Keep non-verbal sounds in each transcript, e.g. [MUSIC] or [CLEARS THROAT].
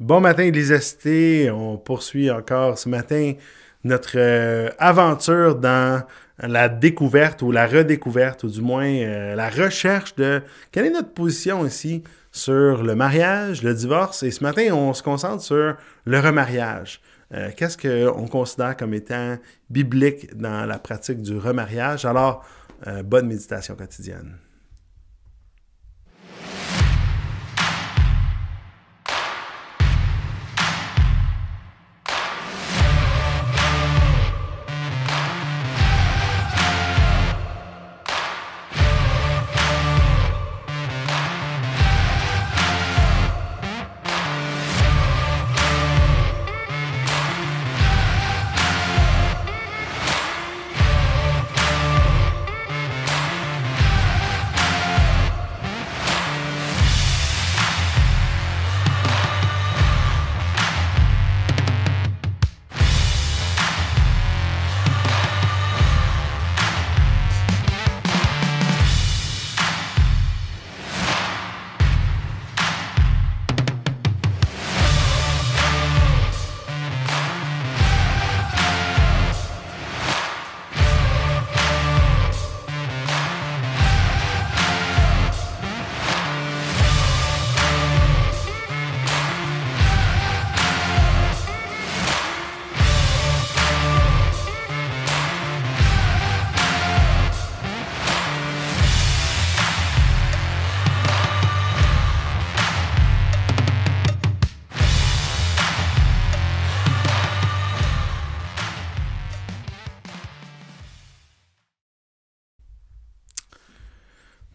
Bon matin, Église On poursuit encore ce matin notre euh, aventure dans la découverte ou la redécouverte, ou du moins euh, la recherche de quelle est notre position ici sur le mariage, le divorce. Et ce matin, on se concentre sur le remariage. Euh, qu'est-ce qu'on considère comme étant biblique dans la pratique du remariage? Alors, bonne méditation quotidienne.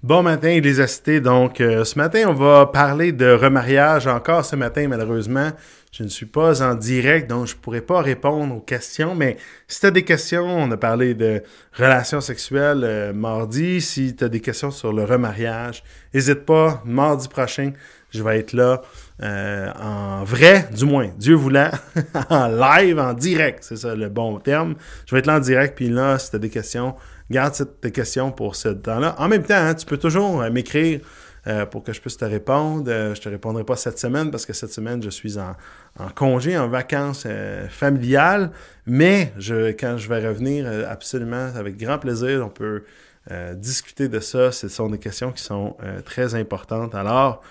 Bon matin, les assistés. Donc, euh, ce matin, on va parler de remariage. Encore ce matin, malheureusement, je ne suis pas en direct, donc je ne pourrai pas répondre aux questions. Mais si tu as des questions, on a parlé de relations sexuelles euh, mardi. Si tu as des questions sur le remariage, n'hésite pas. Mardi prochain, je vais être là euh, en vrai, du moins, Dieu voulant, [LAUGHS] en live, en direct. C'est ça le bon terme. Je vais être là en direct. Puis là, si tu as des questions, garde tes questions pour ce temps-là. En même temps, hein, tu peux toujours euh, m'écrire euh, pour que je puisse te répondre. Euh, je te répondrai pas cette semaine parce que cette semaine, je suis en, congé, en vacances familiales. Mais quand je vais revenir, absolument, avec grand plaisir, on peut discuter de ça. Ce sont des questions qui sont très importantes. Alors,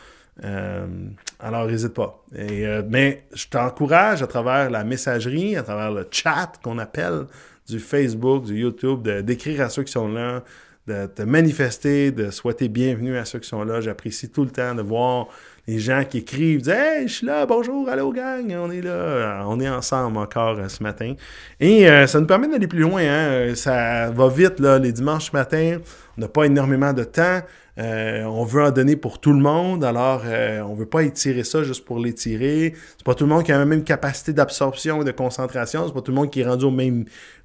alors, n'hésite pas. Et, mais je t'encourage à travers la messagerie, à travers le chat qu'on appelle du Facebook, du YouTube, d'écrire à ceux qui sont là, de te manifester, de souhaiter bienvenue à ceux qui sont là. J'apprécie tout le temps de voir les gens qui écrivent, disent Hey, je suis là, bonjour, allô gang, on est là, on est ensemble encore euh, ce matin. Et euh, ça nous permet d'aller plus loin, hein. ça va vite là, les dimanches matin, on n'a pas énormément de temps. Euh, on veut en donner pour tout le monde, alors euh, on veut pas étirer ça juste pour l'étirer. C'est pas tout le monde qui a la même capacité d'absorption et de concentration. C'est pas tout le monde qui est rendu au même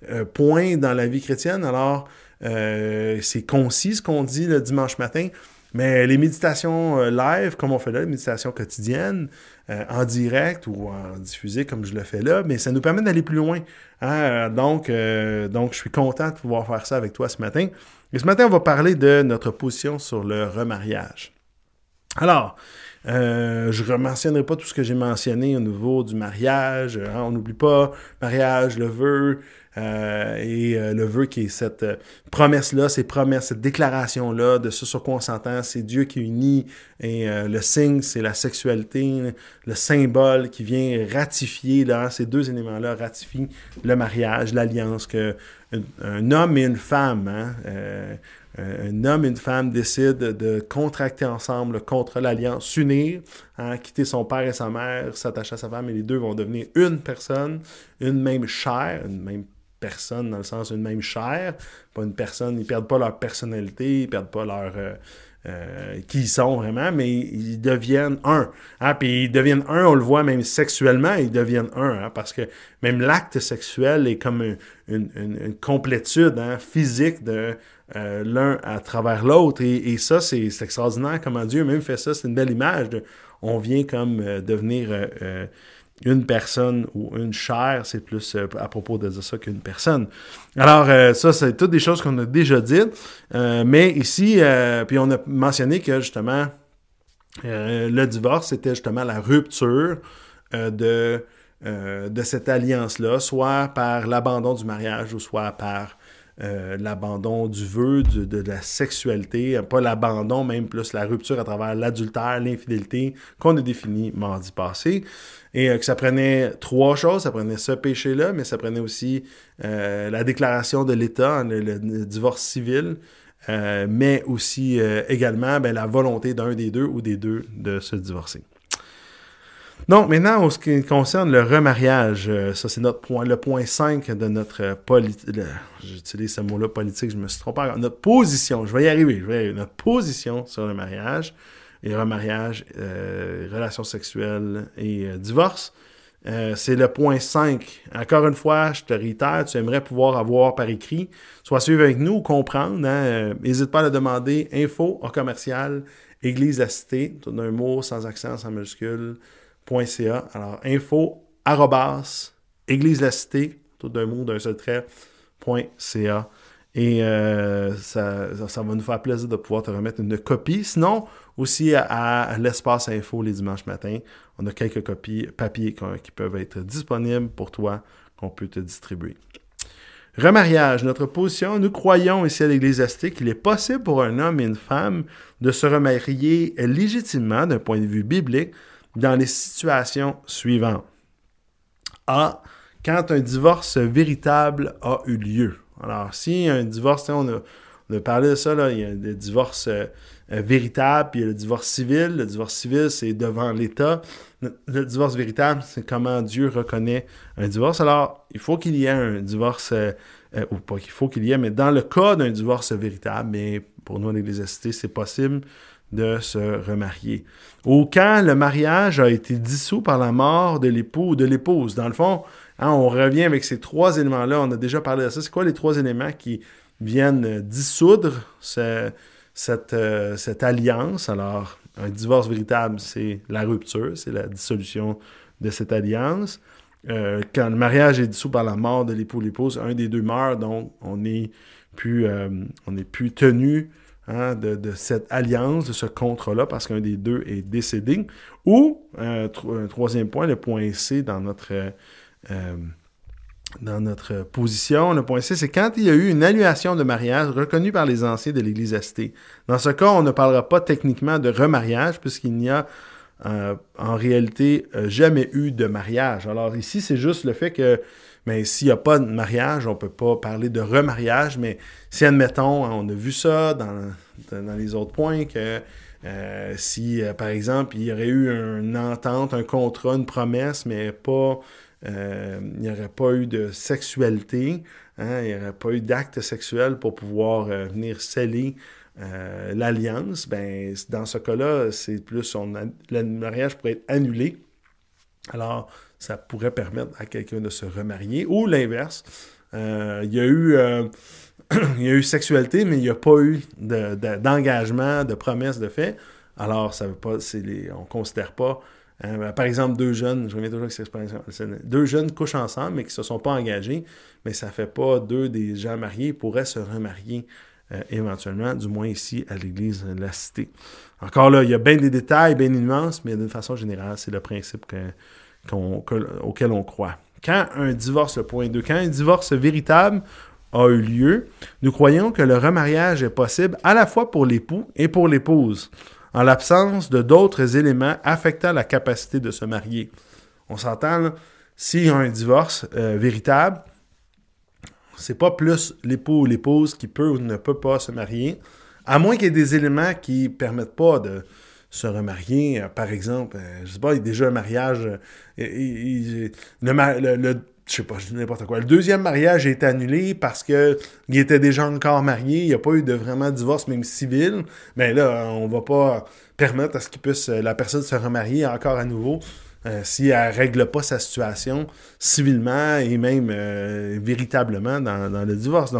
euh, point dans la vie chrétienne. Alors c'est concis ce qu'on dit le dimanche matin. Mais les méditations live, comme on fait là, les méditations quotidiennes, en direct ou en diffusé comme je le fais là, mais ça nous permet d'aller plus loin. Hein. Donc, donc, je suis content de pouvoir faire ça avec toi ce matin. Et ce matin, on va parler de notre position sur le remariage. Alors, euh, je ne mentionnerai pas tout ce que j'ai mentionné au niveau du mariage. Hein, on n'oublie pas mariage, le vœu, euh, et euh, le vœu qui est cette promesse-là, ces promesses, cette déclaration-là de ce sur quoi on s'entend, c'est Dieu qui unit et le signe, c'est la sexualité, le symbole qui vient ratifier, là, ces deux éléments-là ratifient le mariage, l'alliance que un, homme et une femme, hein, euh, un homme et une femme décident de contracter ensemble contre l'alliance, s'unir, hein, quitter son père et sa mère, s'attacher à sa femme, et les deux vont devenir une personne, une même chair, une même personne dans le sens d'une même chair, pas une personne, ils perdent pas leur personnalité, ils perdent pas leur... Euh, euh, qui ils sont vraiment, mais ils deviennent un. Hein? Puis ils deviennent un, on le voit même sexuellement, ils deviennent un, hein? parce que même l'acte sexuel est comme une, une, complétude hein, physique de euh, l'un à travers l'autre. Et, ça, c'est extraordinaire comment Dieu même fait ça. C'est une belle image. De, on vient comme euh, devenir une personne ou une chair, c'est plus euh, à propos de ça qu'une personne. Alors, euh, ça, c'est toutes des choses qu'on a déjà dites. Euh, mais ici, puis on a mentionné que justement, le divorce, c'était justement la rupture de, de cette alliance-là, soit par l'abandon du mariage ou soit par euh, l'abandon du vœu, de, la sexualité, pas l'abandon, même plus la rupture à travers l'adultère, l'infidélité qu'on a défini mardi passé. Et euh, que ça prenait trois choses, ça prenait ce péché-là, mais ça prenait aussi euh, la déclaration de l'État, le, divorce civil, mais aussi également ben, la volonté d'un des deux ou des deux de se divorcer. Donc, maintenant, en ce qui concerne le remariage, euh, ça c'est notre point, le point 5 de notre politique. J'utilise ce mot-là politique, je me suis trompé. Notre position, je vais y arriver, je vais y arriver. Notre position sur le mariage et remariage, euh, relations sexuelles et euh, divorce. c'est le point 5. Encore une fois, je te réitère, tu aimerais pouvoir avoir par écrit, soit suivre avec nous ou comprendre. N'hésite hein, pas à le demander. Info en commercial, Église la Cité, d'un mot, sans accent, sans majuscule, alors, info, arrobas, église tout d'un mot, d'un seul trait, .ca. Et euh, ça, ça, va nous faire plaisir de pouvoir te remettre une copie. Sinon, aussi à, l'espace info les dimanches matins, on a quelques copies papier qui peuvent être disponibles pour toi, qu'on peut te distribuer. Remariage, notre position, nous croyons ici à l'Église Astique qu'il est possible pour un homme et une femme de se remarier légitimement d'un point de vue biblique dans les situations suivantes. A. Quand un divorce véritable a eu lieu. Alors, si un divorce, on a, parlé de ça, là, il y a des divorces euh, euh, véritables, puis il y a le divorce civil. Le divorce civil, c'est devant l'État. Le, divorce véritable, c'est comment Dieu reconnaît un divorce. Alors, il faut qu'il y ait un divorce, euh, ou pas qu'il faut qu'il y ait, mais dans le cas d'un divorce véritable, mais pour nous, l'Église c'est possible de se remarier. Ou quand le mariage a été dissous par la mort de l'époux ou de l'épouse. Dans le fond, hein, on revient avec ces trois éléments-là. On a déjà parlé de ça. C'est quoi les trois éléments qui viennent dissoudre cette, euh, cette alliance? Alors, un divorce véritable, c'est la rupture, c'est la dissolution de cette alliance. Euh, quand le mariage est dissous par la mort de l'époux ou l'épouse, un des deux meurt, donc on n'est euh, plus tenu Hein, de, cette alliance, de ce contrat-là, parce qu'un des deux est décédé. Ou, euh, un troisième point, le point C dans notre, euh, dans notre position, le point C, c'est quand il y a eu une annulation de mariage reconnue par les anciens de l'Église astée. Dans ce cas, on ne parlera pas techniquement de remariage, puisqu'il n'y a euh, en réalité jamais eu de mariage. Alors ici, c'est juste le fait que mais s'il n'y a pas de mariage, on ne peut pas parler de remariage, mais si, admettons, on a vu ça dans, dans les autres points, que euh, si, euh, par exemple, il y aurait eu une entente, un contrat, une promesse, mais pas, euh, il n'y aurait pas eu de sexualité, hein, il n'y aurait pas eu d'acte sexuel pour pouvoir venir sceller l'alliance, ben, dans ce cas-là, c'est plus, le mariage pourrait être annulé. Alors, ça pourrait permettre à quelqu'un de se remarier. Ou l'inverse, euh, il y a eu... Euh, [CLEARS THROAT] il y a eu sexualité, mais il n'y a pas eu d'engagement, de, promesse de fait. Alors, ça veut pas, on ne considère pas, hein, par exemple, deux jeunes, je reviens toujours avec cette expression, deux jeunes couchent ensemble, mais qui ne se sont pas engagés, mais ça ne fait pas deux des gens mariés, pourraient se remarier euh, éventuellement, du moins ici à l'église de la Cité. Encore là, il y a bien des détails, bien des nuances, mais d'une façon générale, c'est le principe que, auquel on croit. Quand un divorce, le point 2, quand un divorce véritable a eu lieu, nous croyons que le remariage est possible à la fois pour l'époux et pour l'épouse, en l'absence de d'autres éléments affectant la capacité de se marier. On s'entend, s'il y a un divorce euh, véritable, c'est pas plus l'époux ou l'épouse qui peut ou ne peut pas se marier, à moins qu'il y ait des éléments qui permettent pas de, se remarier, euh, par exemple, euh, je sais pas, il y a déjà un mariage, euh, le, le, je sais pas, n'importe quoi. Le deuxième mariage est annulé parce que il était déjà encore marié, il n'y a pas eu de vraiment divorce, même civil. Mais là, on va pas permettre à ce qu'il puisse la personne se remarier encore à nouveau si elle règle pas sa situation civilement et même véritablement dans, le divorce.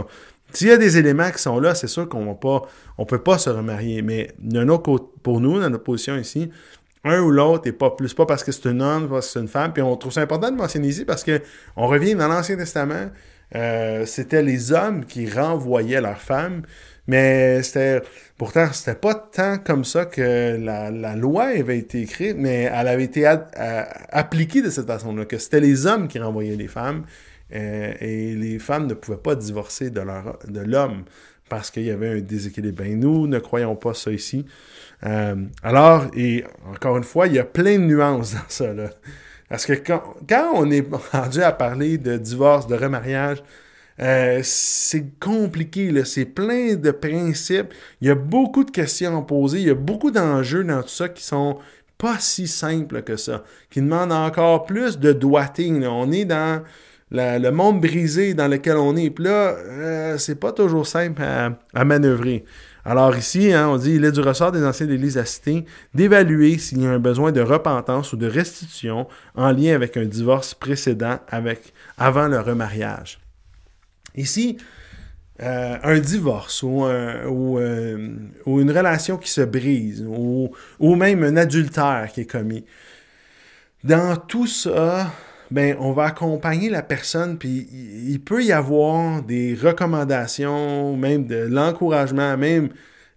S'il y a des éléments qui sont là, c'est sûr qu'on pas, on peut pas se remarier. Mais d'un autre pour nous, dans notre position ici, un ou l'autre n'est pas plus pas parce que c'est un homme, parce que c'est une femme. Puis on trouve ça important de mentionner ici parce que on revient dans l'Ancien Testament, euh, c'était les hommes qui renvoyaient leurs femmes, Mais c'était. Pourtant, c'était pas tant comme ça que la, loi avait été écrite, mais elle avait été appliquée de cette façon-là, que c'était les hommes qui renvoyaient les femmes, euh, et les femmes ne pouvaient pas divorcer de l'homme parce qu'il y avait un déséquilibre. Ben, nous ne croyons pas ça ici. Euh, alors, et encore une fois, il y a plein de nuances dans ça. Là. Parce que quand, on est rendu à parler de divorce, de remariage, euh, c'est compliqué, là. c'est plein de principes. Il y a beaucoup de questions à poser, il y a beaucoup d'enjeux dans tout ça qui sont pas si simples que ça, qui demandent encore plus de doigting. On est dans le monde brisé dans lequel on est. Puis là, euh, c'est pas toujours simple à, manœuvrer. Alors ici, hein, on dit, il est du ressort des anciens citer d'évaluer s'il y a un besoin de repentance ou de restitution en lien avec un divorce précédent avec, avant le remariage. Ici, euh, un divorce euh, ou, une relation qui se brise ou, ou même un adultère qui est commis. Dans tout ça, ben, on va accompagner la personne, puis il peut y avoir des recommandations, même de l'encouragement, même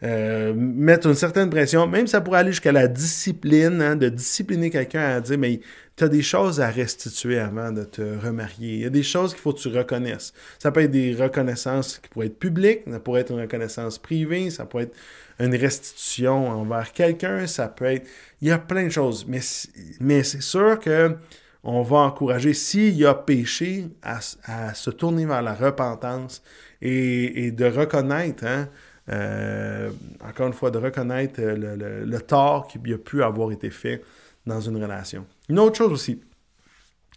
euh, mettre une certaine pression, même ça pourrait aller jusqu'à la discipline, hein, de discipliner quelqu'un à dire, mais tu as des choses à restituer avant de te remarier. Il y a des choses qu'il faut que tu reconnaisses. Ça peut être des reconnaissances qui pourraient être publiques, ça pourrait être une reconnaissance privée, ça pourrait être une restitution envers quelqu'un, ça peut être... Il y a plein de choses, mais, mais c'est sûr que on va encourager, s'il y a péché, à, se tourner vers la repentance et, de reconnaître, hein, euh, encore une fois, de reconnaître le, tort qui a pu avoir été fait dans une relation. Une autre chose aussi.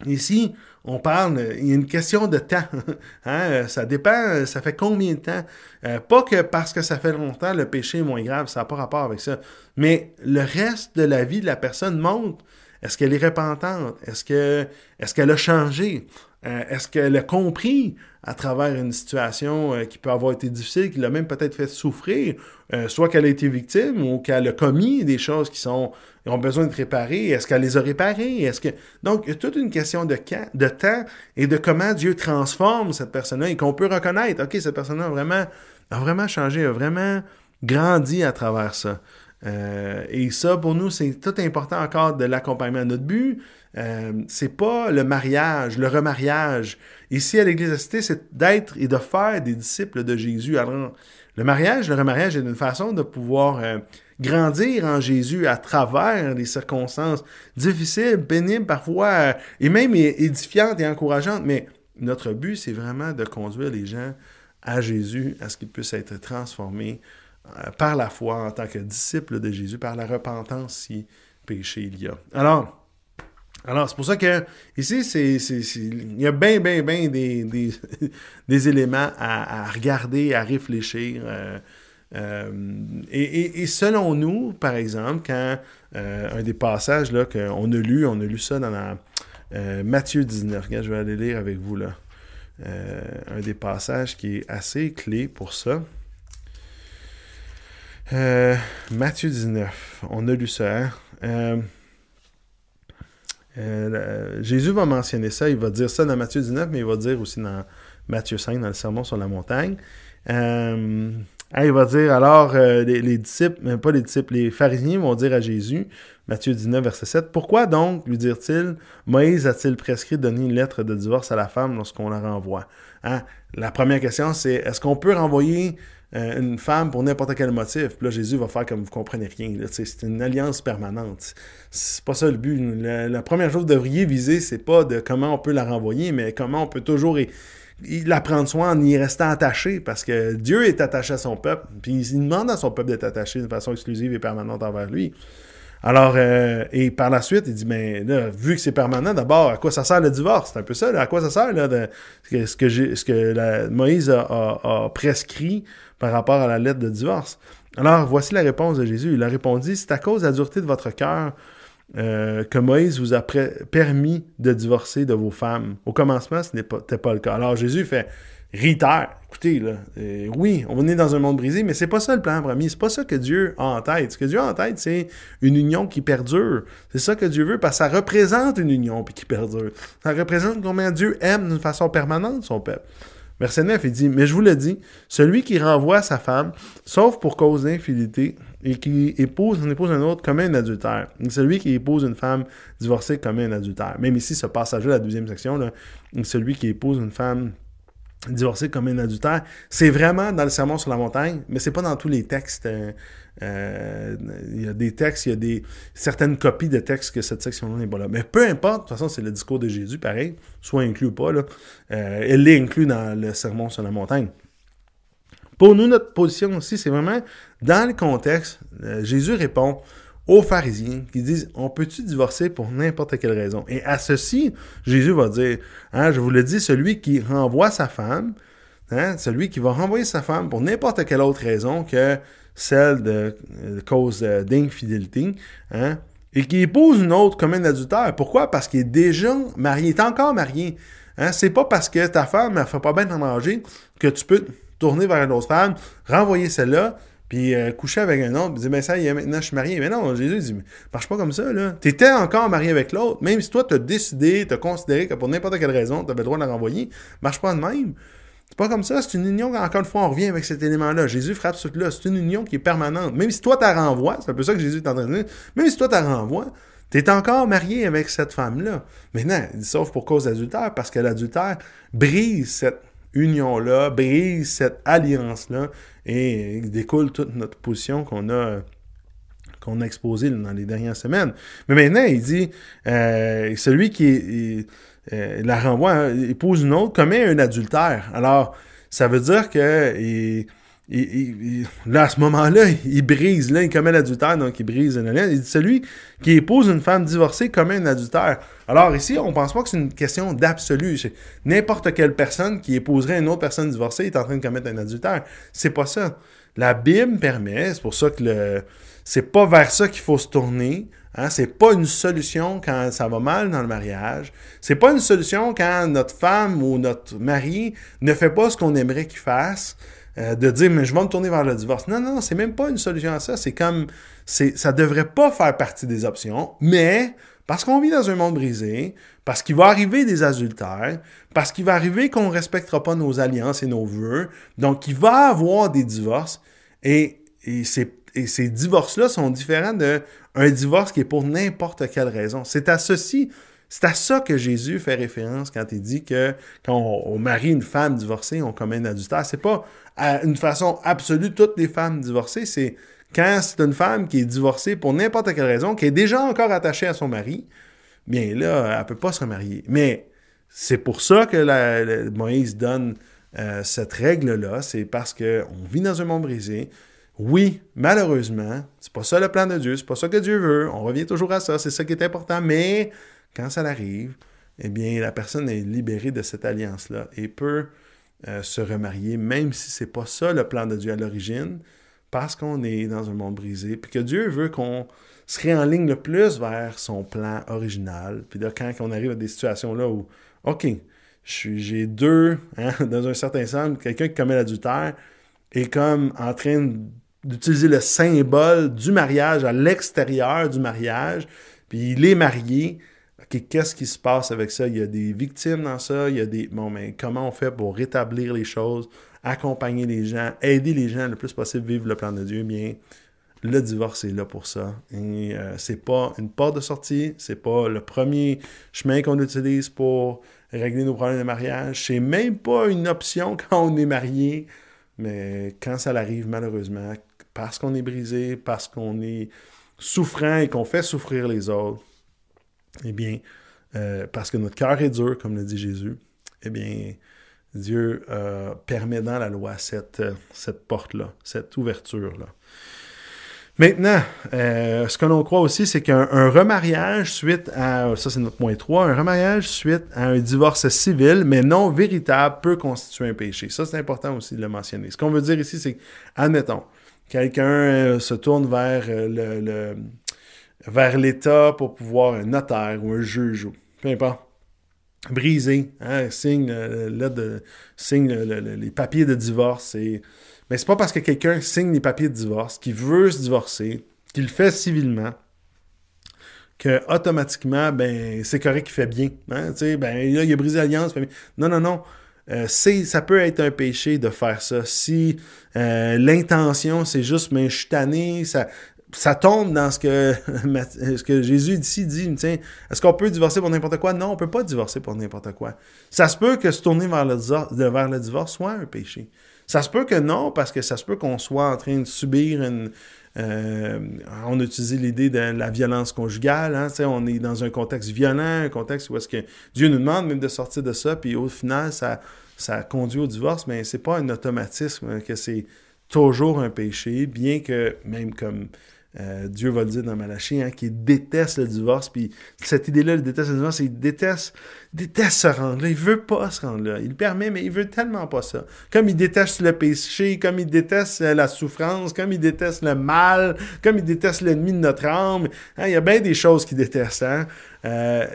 Ici, on parle, il y a une question de temps. [LAUGHS] hein? Ça dépend, ça fait combien de temps? Euh, pas que parce que ça fait longtemps, le péché est moins grave, ça n'a pas rapport avec ça. Mais le reste de la vie de la personne montre est-ce qu'elle est repentante? Est-ce que est-ce qu'elle a changé? Euh, est-ce qu'elle a compris à travers une situation euh, qui peut avoir été difficile, qui l'a même peut-être fait souffrir, euh, soit qu'elle a été victime ou qu'elle a commis des choses qui sont ont besoin de réparer? Est-ce qu'elle les a réparées? Est-ce que donc il y a toute une question de, temps et de comment Dieu transforme cette personne-là et qu'on peut reconnaître, ok, cette personne-là vraiment a vraiment changé, a vraiment grandi à travers ça. Euh, et ça, pour nous, c'est tout important encore de l'accompagnement. Notre but, euh, c'est pas le mariage, le remariage. Ici, à l'Église Cité, c'est d'être et de faire des disciples de Jésus. Alors, le mariage, le remariage est une façon de pouvoir euh, grandir en Jésus à travers des circonstances difficiles, pénibles parfois, et même édifiantes et encourageantes. Mais notre but, c'est vraiment de conduire les gens à Jésus, à ce qu'ils puissent être transformés euh, par la foi en tant que disciple de Jésus, par la repentance si péché il y a. Alors, alors, c'est pour ça que ici, c'est, il y a bien, bien, bien des, des, [LAUGHS] éléments à, regarder, à réfléchir. Euh, euh, et, selon nous, par exemple, quand un des passages là, qu'on a lu, on a lu ça dans la, Matthieu 19. Regarde, je vais aller lire avec vous là. un des passages qui est assez clé pour ça. Euh, Matthieu 19, on a lu ça. Hein? Euh, euh, Jésus va mentionner ça, il va dire ça dans Matthieu 19, mais il va dire aussi dans Matthieu 5, dans le sermon sur la montagne. il va dire alors, les, disciples, pas les disciples, les pharisiens vont dire à Jésus, Matthieu 19, verset 7, Pourquoi donc, lui dire-t-il, Moïse a-t-il prescrit de donner une lettre de divorce à la femme lorsqu'on la renvoie? Hein? La première question, c'est est-ce qu'on peut renvoyer euh, une femme pour n'importe quel motif. Puis là, Jésus va faire comme vous comprenez rien. C'est une alliance permanente. C'est pas ça le but. La, première chose que vous devriez viser, c'est pas de comment on peut la renvoyer, mais comment on peut toujours la prendre soin en y restant attaché, parce que Dieu est attaché à son peuple, puis il demande à son peuple d'être attaché de façon exclusive et permanente envers lui. Alors, euh, et par la suite, il dit, mais là, vu que c'est permanent, d'abord, à quoi ça sert le divorce? C'est un peu ça, à quoi ça sert, là, de, ce que, ce que Moïse a, prescrit par rapport à la lettre de divorce. Alors, voici la réponse de Jésus. Il a répondu, c'est à cause de la dureté de votre cœur euh, que Moïse vous a permis de divorcer de vos femmes. Au commencement, ce n'était pas, le cas. Alors, Jésus fait, réitère, écoutez, là, euh, oui, on est dans un monde brisé, mais c'est pas ça le plan premier. C'est pas ça que Dieu a en tête. Ce que Dieu a en tête, c'est une union qui perdure. C'est ça que Dieu veut, parce que ça représente une union qui perdure. Ça représente combien Dieu aime d'une façon permanente son peuple. Verset 9, il dit, Mais je vous le dis, celui qui renvoie sa femme, sauf pour cause d'infidélité, et qui épouse, on épouse un autre, commet un adultère. celui qui épouse une femme divorcée commet un adultère. Même ici, ce passage-là, la deuxième section, là, celui qui épouse une femme divorcée comme un adultère, c'est vraiment dans le sermon sur la montagne, mais c'est pas dans tous les textes. Euh, euh, il y a des textes, il y a des certaines copies de textes que cette section-là n'est pas là. Mais peu importe, de toute façon, c'est le discours de Jésus, pareil, soit inclus ou pas. Là, euh, elle est inclus dans le sermon sur la montagne. Pour nous, notre position aussi, c'est vraiment dans le contexte. Jésus répond aux pharisiens qui disent On peut-tu divorcer pour n'importe quelle raison? Et à ceci, Jésus va dire hein, Je vous le dis, celui qui renvoie sa femme, hein, celui qui va renvoyer sa femme pour n'importe quelle autre raison que celle de, cause euh, d'infidélité, hein, et qui épouse une autre comme un adultère. Pourquoi? Parce qu'il est déjà marié, il est encore marié. Hein? C'est pas parce que ta femme ne fait pas bien de manger que tu peux tourner vers une autre femme, renvoyer celle-là, puis euh, coucher avec un autre, puis dire, ben ça y est, maintenant je suis marié. Mais non, Jésus dit, marche pas comme ça, là. T'étais encore marié avec l'autre, même si toi t'as décidé, t'as considéré que pour n'importe quelle raison, t'avais le droit de la renvoyer, marche pas de même. C'est pas comme ça, c'est une union, encore une fois, on revient avec cet élément-là. Jésus frappe ce truc-là, c'est une union qui est permanente. Même si toi t'as renvoies, c'est un peu ça que Jésus est en train de dire, même si toi t'as renvoies, T'es encore marié avec cette femme-là. Maintenant, sauf pour cause d'adultère, parce que l'adultère brise cette union-là, brise cette alliance-là et découle toute notre position qu'on a qu'on a exposée dans les dernières semaines. Mais maintenant, il dit, euh, celui qui euh, la renvoie, hein, épouse une autre, commet un adultère. Alors, ça veut dire que là, à ce moment-là, il brise, là, il commet l'adultère, donc il brise une. Il dit, celui qui épouse une femme divorcée commet un adultère. Alors ici, on pense pas que c'est une question d'absolu. N'importe quelle personne qui épouserait une autre personne divorcée est en train de commettre un adultère. C'est pas ça. La Bible permet, c'est pour ça que le, c'est pas vers ça qu'il faut se tourner. Hein? C'est pas une solution quand ça va mal dans le mariage. C'est pas une solution quand notre femme ou notre mari ne fait pas ce qu'on aimerait qu'il fasse. Euh, de dire mais je vais me tourner vers le divorce. Non, non, c'est même pas une solution à ça. C'est comme c'est ça devrait pas faire partie des options, mais parce qu'on vit dans un monde brisé, parce qu'il va arriver des adultères, parce qu'il va arriver qu'on ne respectera pas nos alliances et nos vœux, donc il va avoir des divorces, et, et, et ces divorces-là sont différents d'un divorce qui est pour n'importe quelle raison. C'est à ceci c'est à ça que Jésus fait référence quand il dit que quand on, marie une femme divorcée, on commet un adultère. C'est pas une façon absolue toutes les femmes divorcées, c'est quand c'est une femme qui est divorcée pour n'importe quelle raison, qui est déjà encore attachée à son mari, bien là, elle peut pas se remarier. Mais c'est pour ça que Moïse donne euh, cette règle-là, c'est parce qu'on vit dans un monde brisé. Oui, malheureusement, c'est pas ça le plan de Dieu, c'est pas ça que Dieu veut. On revient toujours à ça, c'est ça qui est important, mais quand ça arrive, eh bien, la personne est libérée de cette alliance-là et peut euh, se remarier, même si c'est pas ça le plan de Dieu à l'origine, parce qu'on est dans un monde brisé, puis que Dieu veut qu'on se réenligne le plus vers son plan original. Puis là, quand on arrive à des situations là où, OK, j'ai deux, hein, [LAUGHS] dans un certain sens, quelqu'un qui commet l'adultère est comme en train d'utiliser le symbole du mariage à l'extérieur du mariage, puis il est marié, qu'est-ce qui se passe avec ça? Il y a des victimes dans ça, il y a des. Bon, mais comment on fait pour rétablir les choses, accompagner les gens, aider les gens le plus possible à vivre le plan de Dieu? Bien, le divorce est là pour ça. Et euh, c'est pas une porte de sortie, c'est pas le premier chemin qu'on utilise pour régler nos problèmes de mariage. C'est même pas une option [LAUGHS] quand on est marié. Mais quand ça arrive, malheureusement, parce qu'on est brisé, parce qu'on est souffrant et qu'on fait souffrir les autres, eh bien, euh, parce que notre cœur est dur, comme le dit Jésus, eh bien, Dieu euh, permet dans la loi cette, euh, cette porte-là, cette ouverture-là. Maintenant, ce que l'on croit aussi, c'est qu'un remariage suite à, ça c'est notre point 3, un remariage suite à un divorce civil, mais non véritable, peut constituer un péché. Ça, c'est important aussi de le mentionner. Ce qu'on veut dire ici, c'est, admettons, quelqu'un se tourne vers le vers l'État pour pouvoir un notaire ou un juge, ou peu importe, briser, hein, signe, de, signe les papiers de divorce. Et... Mais c'est pas parce que quelqu'un signe les papiers de divorce, qu'il veut se divorcer, qu'il le fait civilement, que automatiquement, ben, c'est correct qu'il fait bien. Hein, ben, là, il a brisé l'alliance. Non, non, non. euh, ça peut être un péché de faire ça. Si euh, l'intention, c'est juste, mais je suis tanné, ça, ça tombe dans ce que, [LAUGHS] Jésus ici dit, tiens, est-ce qu'on peut divorcer pour n'importe quoi? Non, on peut pas divorcer pour n'importe quoi. Ça se peut que se tourner vers le, divorce soit un péché. Ça se peut que non, parce que ça se peut qu'on soit en train de subir une, euh, on a l'idée de la violence conjugale. Hein, on est dans un contexte violent, un contexte où est-ce que Dieu nous demande même de sortir de ça, puis au final, ça, ça conduit au divorce, mais c'est pas un automatisme que c'est toujours un péché, bien que même comme euh, Dieu va le dire dans Malachie, hein, qu'il déteste le divorce. Puis cette idée-là, il déteste le divorce, il déteste, déteste se rendre là. Il veut pas se rendre là. Il le permet, mais il veut tellement pas ça. Comme il déteste le péché, comme il déteste euh, la souffrance, comme il déteste le mal, comme il déteste l'ennemi de notre âme. Hein, il y a bien des choses qu'il déteste. Hein? Euh,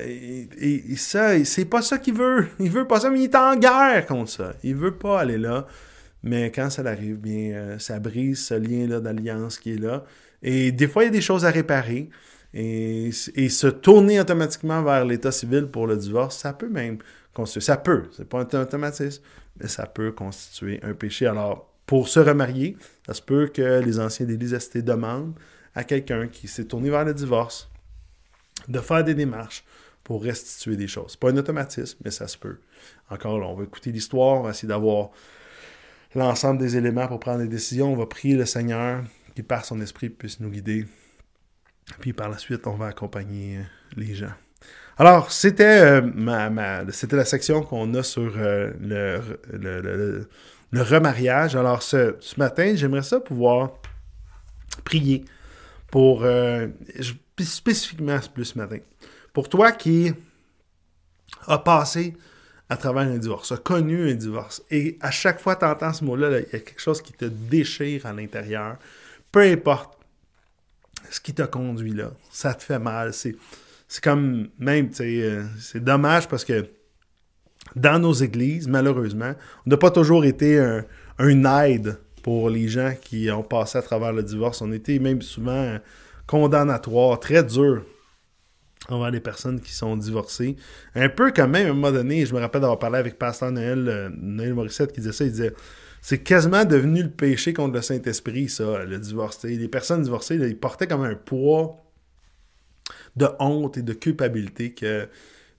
et, ça, c'est pas ça qu'il veut. Il veut pas ça, mais il est en guerre contre ça. Il veut pas aller là. Mais quand ça arrive, bien, ça brise ce lien-là d'alliance qui est là. Et des fois, il y a des choses à réparer. Et, se tourner automatiquement vers l'état civil pour le divorce, ça peut même constituer, ça peut, c'est pas un automatisme, mais ça peut constituer un péché. Alors, pour se remarier, ça se peut que les anciens d'Église demandent à quelqu'un qui s'est tourné vers le divorce de faire des démarches pour restituer des choses. Pas un automatisme, mais ça se peut. Encore là, on va écouter l'histoire, on va essayer d'avoir l'ensemble des éléments pour prendre des décisions. On va prier le Seigneur qui par son esprit puisse nous guider. Puis par la suite, on va accompagner euh, les gens. Alors, c'était euh, ma, c'était la section qu'on a sur euh, le, le, le, remariage. Alors, ce, ce matin, j'aimerais ça pouvoir prier pour, spécifiquement plus ce matin, pour toi qui a passé à travers un divorce, a connu un divorce, et à chaque fois que tu entends ce mot-là, il y a quelque chose qui te déchire à l'intérieur, peu importe ce qui t'a conduit là, ça te fait mal. C'est, comme même, euh, c'est dommage parce que dans nos églises, malheureusement, on n'a pas toujours été un, aide pour les gens qui ont passé à travers le divorce. On était même souvent condamnatoires, très dur envers les personnes qui sont divorcées. Un peu quand même, à un moment donné, je me rappelle d'avoir parlé avec Pasteur Noël, euh, Noël Morissette qui disait ça, il disait c'est quasiment devenu le péché contre le Saint-Esprit, ça, le divorce. Les personnes divorcées, ils portaient comme un poids de honte et de culpabilité que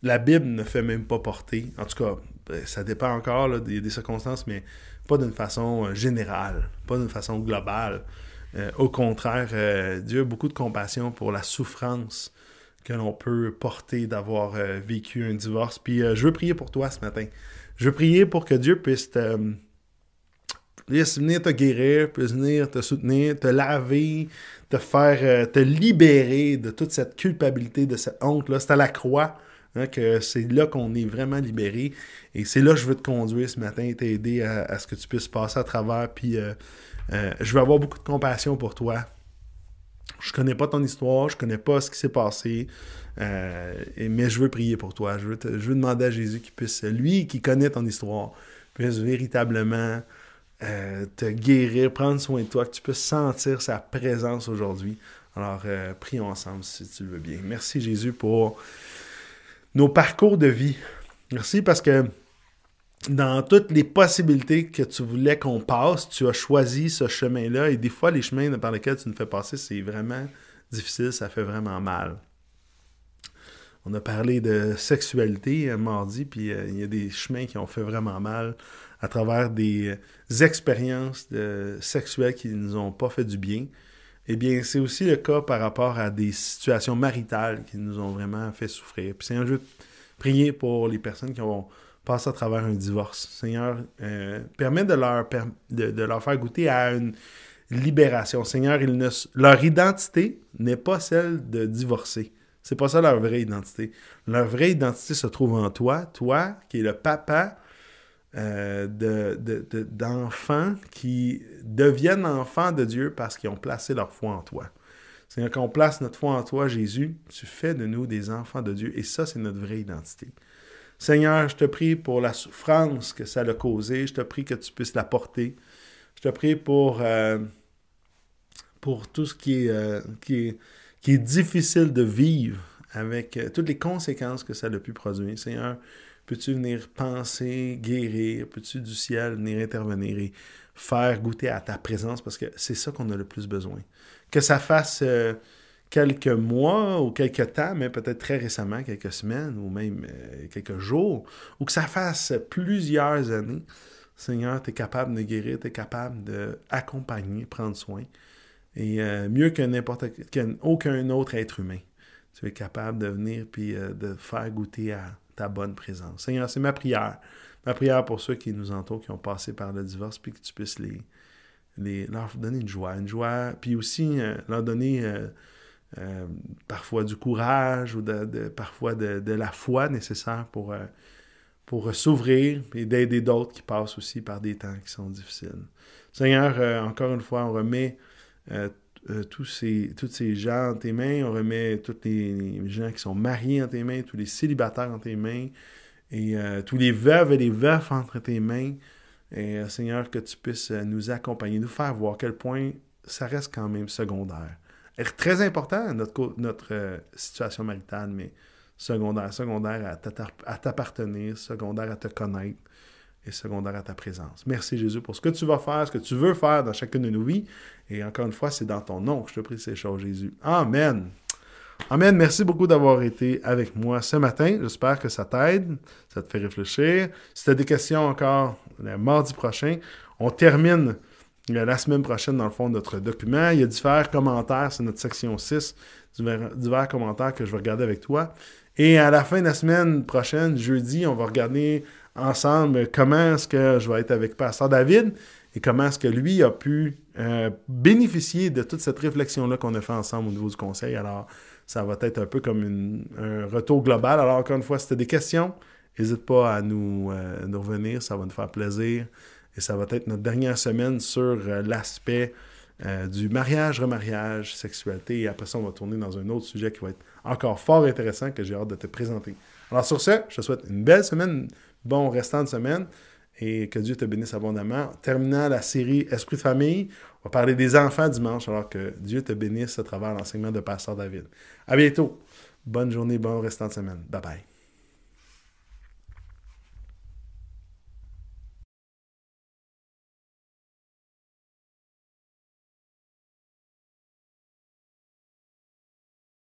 la Bible ne fait même pas porter. En tout cas, ben, ça dépend encore des, circonstances, mais pas d'une façon euh, générale, pas d'une façon globale. Euh, au contraire, euh, Dieu a beaucoup de compassion pour la souffrance que l'on peut porter d'avoir vécu un divorce. Puis je veux prier pour toi ce matin. Je veux prier pour que Dieu puisse te puisse venir te guérir, puisse venir te soutenir, te laver, te faire, euh, te libérer de toute cette culpabilité, de cette honte-là. C'est à la croix hein, que c'est là qu'on est vraiment libéré. Et c'est là que je veux te conduire ce matin, t'aider à, à, ce que tu puisses passer à travers. Puis euh, euh, je veux avoir beaucoup de compassion pour toi. Je connais pas ton histoire, je connais pas ce qui s'est passé, mais je veux prier pour toi. Je veux, je veux demander à Jésus qu'il puisse, lui qui connaît ton histoire, puisse véritablement euh, te guérir, prendre soin de toi, que tu puisses sentir sa présence aujourd'hui. Alors, euh, prions ensemble si tu le veux bien. Merci Jésus pour nos parcours de vie. Merci parce que dans toutes les possibilités que tu voulais qu'on passe, tu as choisi ce chemin-là. Et des fois, les chemins par lesquels tu nous fais passer, c'est vraiment difficile, ça fait vraiment mal. On a parlé de sexualité euh, mardi, puis il y a des chemins qui ont fait vraiment mal à travers des euh, expériences sexuelles qui ne nous ont pas fait du bien, eh bien, c'est aussi le cas par rapport à des situations maritales qui nous ont vraiment fait souffrir. Puis Seigneur, je veux prier pour les personnes qui ont passé à travers un divorce. Seigneur, euh, permet de leur, de, leur faire goûter à une libération. Seigneur, ne, leur identité n'est pas celle de divorcer. C'est pas ça leur vraie identité. Leur vraie identité se trouve en toi, toi qui es le papa euh, d'enfants qui deviennent enfants de Dieu parce qu'ils ont placé leur foi en toi. C'est quand on place notre foi en toi, Jésus, tu fais de nous des enfants de Dieu. Et ça, c'est notre vraie identité. Seigneur, je te prie pour la souffrance que ça a causé. Je te prie que tu puisses la porter. Je te prie pour, euh, pour tout ce qui est, euh, qui, est, qui est difficile de vivre avec toutes les conséquences que ça a pu produire. Seigneur, peux-tu venir penser, guérir? Peux-tu du ciel venir intervenir et faire goûter à ta présence? Parce que c'est ça qu'on a le plus besoin. Que ça fasse euh, quelques mois ou quelques temps, mais peut-être très récemment, quelques semaines ou même euh, quelques jours, ou que ça fasse plusieurs années, Seigneur, tu es capable de guérir, tu es capable d'accompagner, prendre soin. Et euh, mieux que n'importe qu'aucun autre être humain. Tu es capable de venir puis de faire goûter à ta bonne présence. Seigneur, c'est ma prière. Ma prière pour ceux qui nous entourent, qui ont passé par le divorce, puis que tu puisses les, les leur donner une joie. Une joie, puis aussi euh, leur donner euh, euh, parfois du courage ou de, parfois de, la foi nécessaire pour, pour s'ouvrir et d'aider d'autres qui passent aussi par des temps qui sont difficiles. Seigneur, encore une fois, on remet tous ces, ces gens en tes mains, on remet tous les gens qui sont mariés en tes mains, tous les célibataires en tes mains, et tous les veuves et les veufs entre tes mains. Et euh, Seigneur, que tu puisses euh, nous accompagner, nous faire voir à quel point ça reste quand même secondaire. Très important, notre, notre euh, situation maritale, mais secondaire. Secondaire à t'appartenir, secondaire à te connaître et secondaire à ta présence. Merci Jésus pour ce que tu vas faire, ce que tu veux faire dans chacune de nos vies. Et encore une fois, c'est dans ton nom que je te prie ces choses, Jésus. Amen. Amen. Merci beaucoup d'avoir été avec moi ce matin. J'espère que ça t'aide, ça te fait réfléchir. Si tu as des questions encore, le mardi prochain, on termine la semaine prochaine, dans le fond, notre document. Il y a divers commentaires, c'est notre section 6, divers, commentaires que je vais regarder avec toi. Et à la fin de la semaine prochaine, jeudi, on va regarder ensemble comment est-ce que je vais être avec Pasteur David et comment est-ce que lui a pu euh, bénéficier de toute cette réflexion-là qu'on a fait ensemble au niveau du conseil. Alors, ça va être un peu comme un retour global. Alors, encore une fois, si tu as des questions, n'hésite pas à nous, euh, nous, revenir, ça va nous faire plaisir. Et ça va être notre dernière semaine sur euh, l'aspect du mariage, remariage, sexualité. Et après ça, on va tourner dans un autre sujet qui va être encore fort intéressant que j'ai hâte de te présenter. Alors sur ce, je te souhaite une belle semaine, bon restant de semaine et que Dieu te bénisse abondamment. Terminant la série Esprit de famille, on va parler des enfants dimanche, alors que Dieu te bénisse à travers l'enseignement de Pasteur David. À bientôt. Bonne journée, bon restant de semaine. Bye bye.